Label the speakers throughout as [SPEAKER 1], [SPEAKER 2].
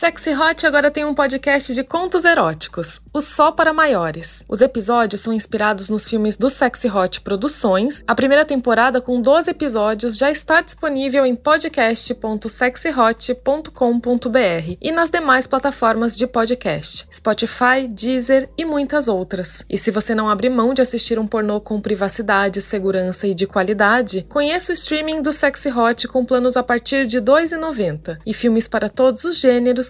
[SPEAKER 1] Sexy Hot agora tem um podcast de contos eróticos, o Só para Maiores. Os episódios são inspirados nos filmes do Sexy Hot Produções. A primeira temporada, com 12 episódios, já está disponível em podcast.sexyhot.com.br e nas demais plataformas de podcast, Spotify, Deezer e muitas outras. E se você não abre mão de assistir um pornô com privacidade, segurança e de qualidade, conheça o streaming do Sexy Hot com planos a partir de R$ 2,90 e filmes para todos os gêneros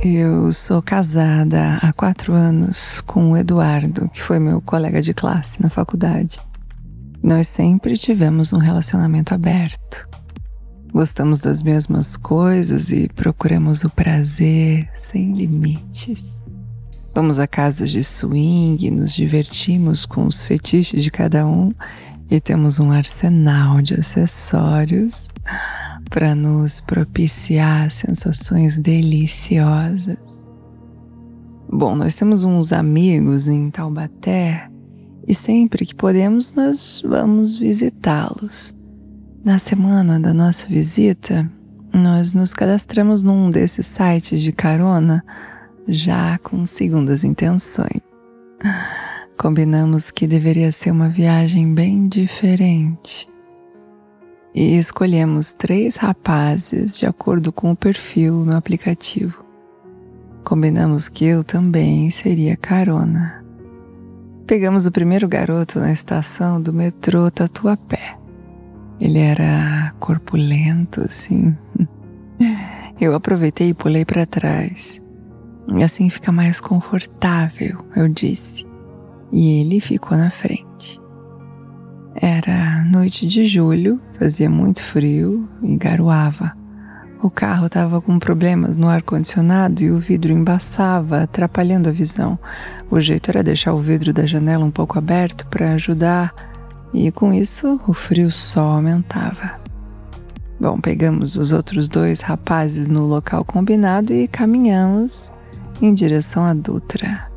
[SPEAKER 2] Eu sou casada há quatro anos com o Eduardo, que foi meu colega de classe na faculdade. Nós sempre tivemos um relacionamento aberto. Gostamos das mesmas coisas e procuramos o prazer sem limites. Vamos a casas de swing, nos divertimos com os fetiches de cada um e temos um arsenal de acessórios para nos propiciar sensações deliciosas. Bom, nós temos uns amigos em Taubaté e sempre que podemos nós vamos visitá-los. Na semana da nossa visita, nós nos cadastramos num desses sites de carona já com segundas intenções. Combinamos que deveria ser uma viagem bem diferente e escolhemos três rapazes de acordo com o perfil no aplicativo. Combinamos que eu também seria carona. Pegamos o primeiro garoto na estação do metrô Tatuapé. Ele era corpulento, assim. Eu aproveitei e pulei para trás. Assim fica mais confortável, eu disse. E ele ficou na frente. Era noite de julho, fazia muito frio e garoava. O carro estava com problemas no ar-condicionado e o vidro embaçava, atrapalhando a visão. O jeito era deixar o vidro da janela um pouco aberto para ajudar, e com isso o frio só aumentava. Bom, pegamos os outros dois rapazes no local combinado e caminhamos em direção à Dutra.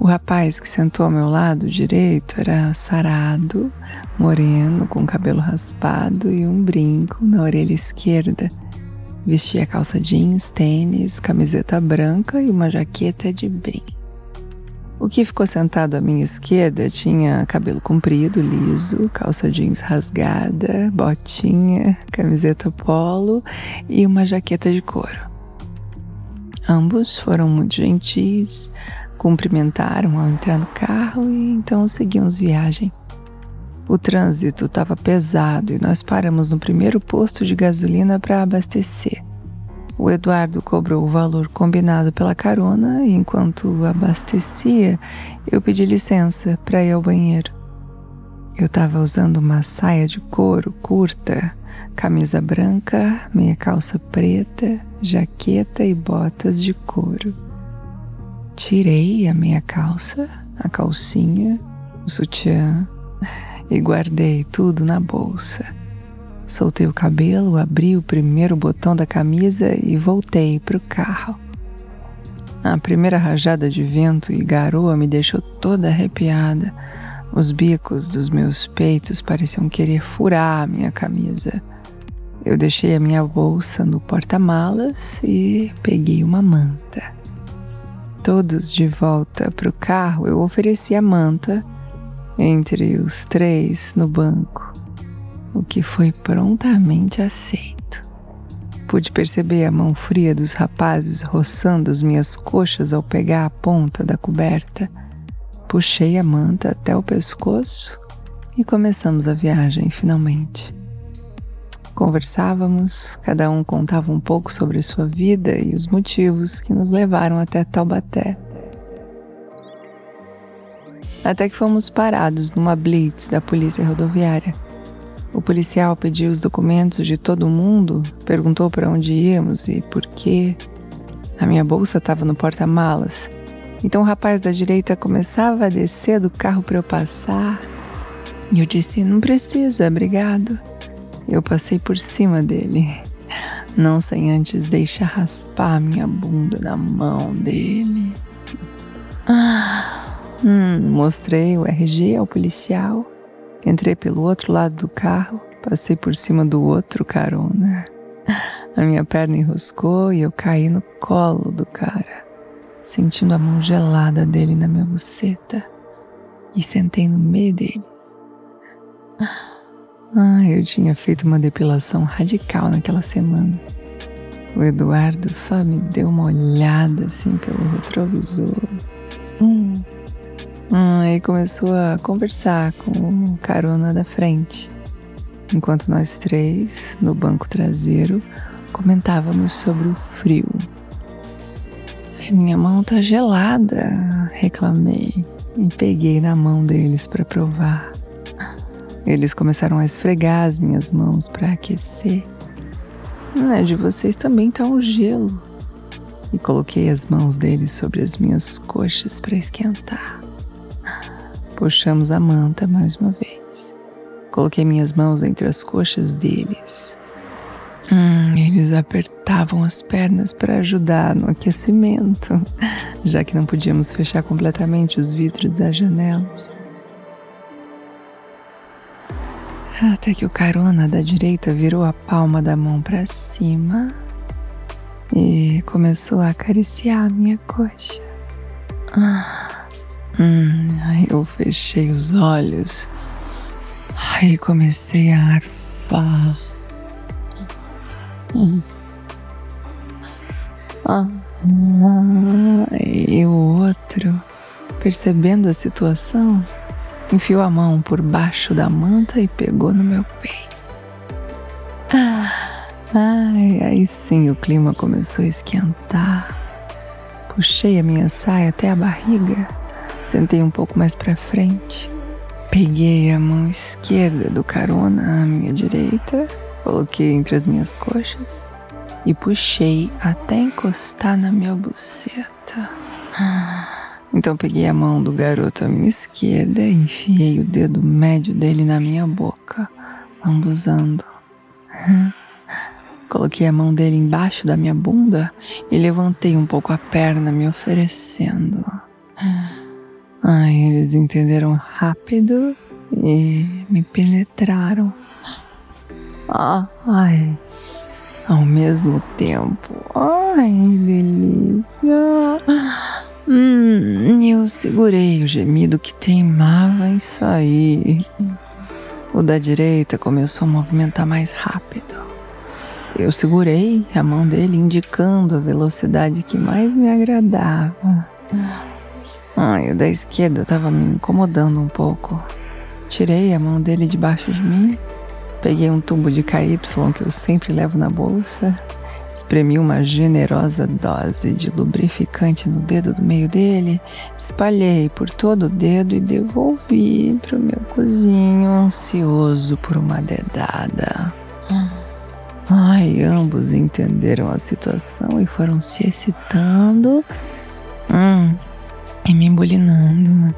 [SPEAKER 2] O rapaz que sentou ao meu lado direito era sarado, moreno, com cabelo raspado e um brinco na orelha esquerda. Vestia calça jeans, tênis, camiseta branca e uma jaqueta de brim. O que ficou sentado à minha esquerda tinha cabelo comprido, liso, calça jeans rasgada, botinha, camiseta polo e uma jaqueta de couro. Ambos foram muito gentis, cumprimentaram ao entrar no carro e então seguimos viagem. O trânsito estava pesado e nós paramos no primeiro posto de gasolina para abastecer. O Eduardo cobrou o valor combinado pela carona e enquanto abastecia, eu pedi licença para ir ao banheiro. Eu estava usando uma saia de couro curta, camisa branca, meia calça preta, jaqueta e botas de couro. Tirei a meia calça, a calcinha, o sutiã e guardei tudo na bolsa. Soltei o cabelo, abri o primeiro botão da camisa e voltei para o carro. A primeira rajada de vento e garoa me deixou toda arrepiada. Os bicos dos meus peitos pareciam querer furar a minha camisa. Eu deixei a minha bolsa no porta-malas e peguei uma manta todos de volta para o carro, eu ofereci a manta entre os três no banco, o que foi prontamente aceito. Pude perceber a mão fria dos rapazes roçando as minhas coxas ao pegar a ponta da coberta. Puxei a manta até o pescoço e começamos a viagem finalmente. Conversávamos, cada um contava um pouco sobre sua vida e os motivos que nos levaram até Taubaté. Até que fomos parados numa blitz da polícia rodoviária. O policial pediu os documentos de todo mundo, perguntou para onde íamos e por quê. A minha bolsa estava no porta-malas. Então o rapaz da direita começava a descer do carro para eu passar. E eu disse: Não precisa, obrigado. Eu passei por cima dele, não sem antes deixar raspar minha bunda na mão dele. Ah, hum, mostrei o RG ao policial Entrei pelo outro lado do carro, passei por cima do outro carona. A minha perna enroscou e eu caí no colo do cara, sentindo a mão gelada dele na minha buceta e sentei no meio deles. Ah, eu tinha feito uma depilação radical naquela semana. O Eduardo só me deu uma olhada assim pelo retrovisor. Hum. Aí hum, começou a conversar com o carona da frente, enquanto nós três, no banco traseiro, comentávamos sobre o frio. Minha mão tá gelada, reclamei e peguei na mão deles para provar. Eles começaram a esfregar as minhas mãos para aquecer. Na de vocês também tá um gelo. E coloquei as mãos deles sobre as minhas coxas para esquentar. Puxamos a manta mais uma vez. Coloquei minhas mãos entre as coxas deles. Hum, eles apertavam as pernas para ajudar no aquecimento, já que não podíamos fechar completamente os vidros das janelas. Até que o carona da direita virou a palma da mão para cima e começou a acariciar a minha coxa. Ah. Hum, aí eu fechei os olhos. Aí comecei a arfar. Hum. Ah, e o outro, percebendo a situação, enfiou a mão por baixo da manta e pegou no meu peito. Ah, ai, aí sim o clima começou a esquentar. Puxei a minha saia até a barriga Sentei um pouco mais para frente. Peguei a mão esquerda do carona à minha direita, coloquei entre as minhas coxas e puxei até encostar na minha buceta. Então peguei a mão do garoto à minha esquerda e enfiei o dedo médio dele na minha boca, lambuzando. Coloquei a mão dele embaixo da minha bunda e levantei um pouco a perna, me oferecendo. Ai, eles entenderam rápido e me penetraram. Ah, ai, ao mesmo tempo. Ai, delícia. Hum, eu segurei o gemido que teimava em sair. O da direita começou a movimentar mais rápido. Eu segurei a mão dele, indicando a velocidade que mais me agradava. Ai, o da esquerda estava me incomodando um pouco. Tirei a mão dele debaixo de mim, peguei um tubo de KY que eu sempre levo na bolsa, espremi uma generosa dose de lubrificante no dedo do meio dele, espalhei por todo o dedo e devolvi pro meu cozinho, ansioso por uma dedada. Ai, ambos entenderam a situação e foram se excitando. Hum, e me embolinando.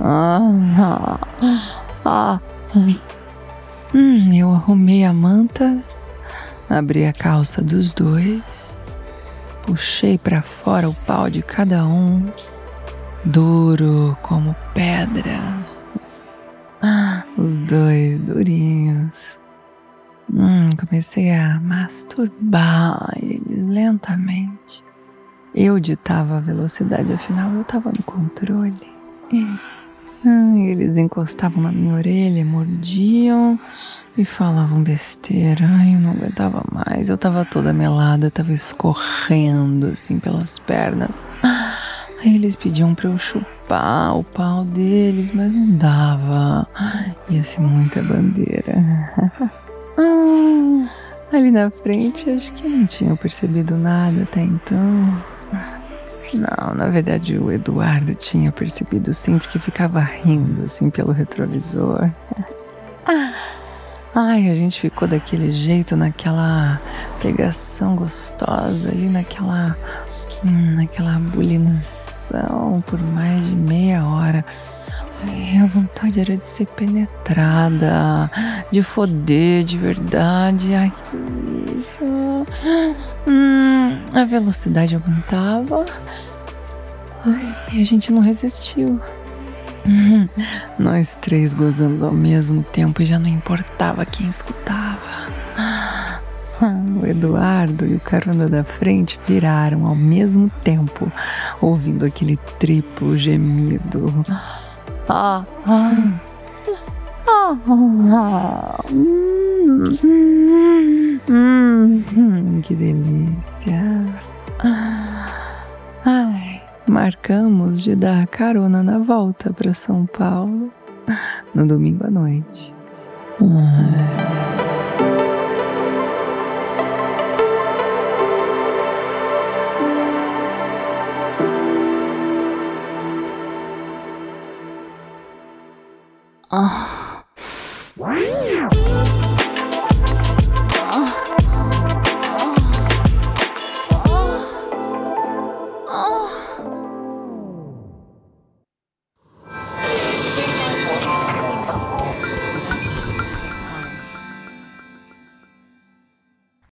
[SPEAKER 2] Ah, ah, ah. Hum, eu arrumei a manta, abri a calça dos dois, puxei para fora o pau de cada um, duro como pedra. Ah, os dois durinhos. Hum, comecei a masturbar eles lentamente. Eu ditava a velocidade, afinal eu estava no controle. Eles encostavam na minha orelha, mordiam e falavam besteira. Ai, eu não aguentava mais. Eu estava toda melada, estava escorrendo assim pelas pernas. Aí eles pediam para eu chupar o pau deles, mas não dava. Ia ser muita bandeira. Ali na frente, acho que não tinham percebido nada até então. Não, na verdade o Eduardo tinha percebido sempre que ficava rindo assim pelo retrovisor. Ai, a gente ficou daquele jeito, naquela pegação gostosa ali, naquela. Hum, naquela bulinação por mais de meia hora. Ai, a vontade era de ser penetrada, de foder de verdade. Ai, que isso. Hum, a velocidade aumentava. Ai, a gente não resistiu. Hum, nós três gozando ao mesmo tempo e já não importava quem escutava. O Eduardo e o carona da frente viraram ao mesmo tempo, ouvindo aquele triplo gemido. Ah, ah, ah, ah, hum, hum, hum, que delícia. Ai, marcamos de dar carona na volta para São Paulo no domingo à noite. Ai.
[SPEAKER 3] 啊。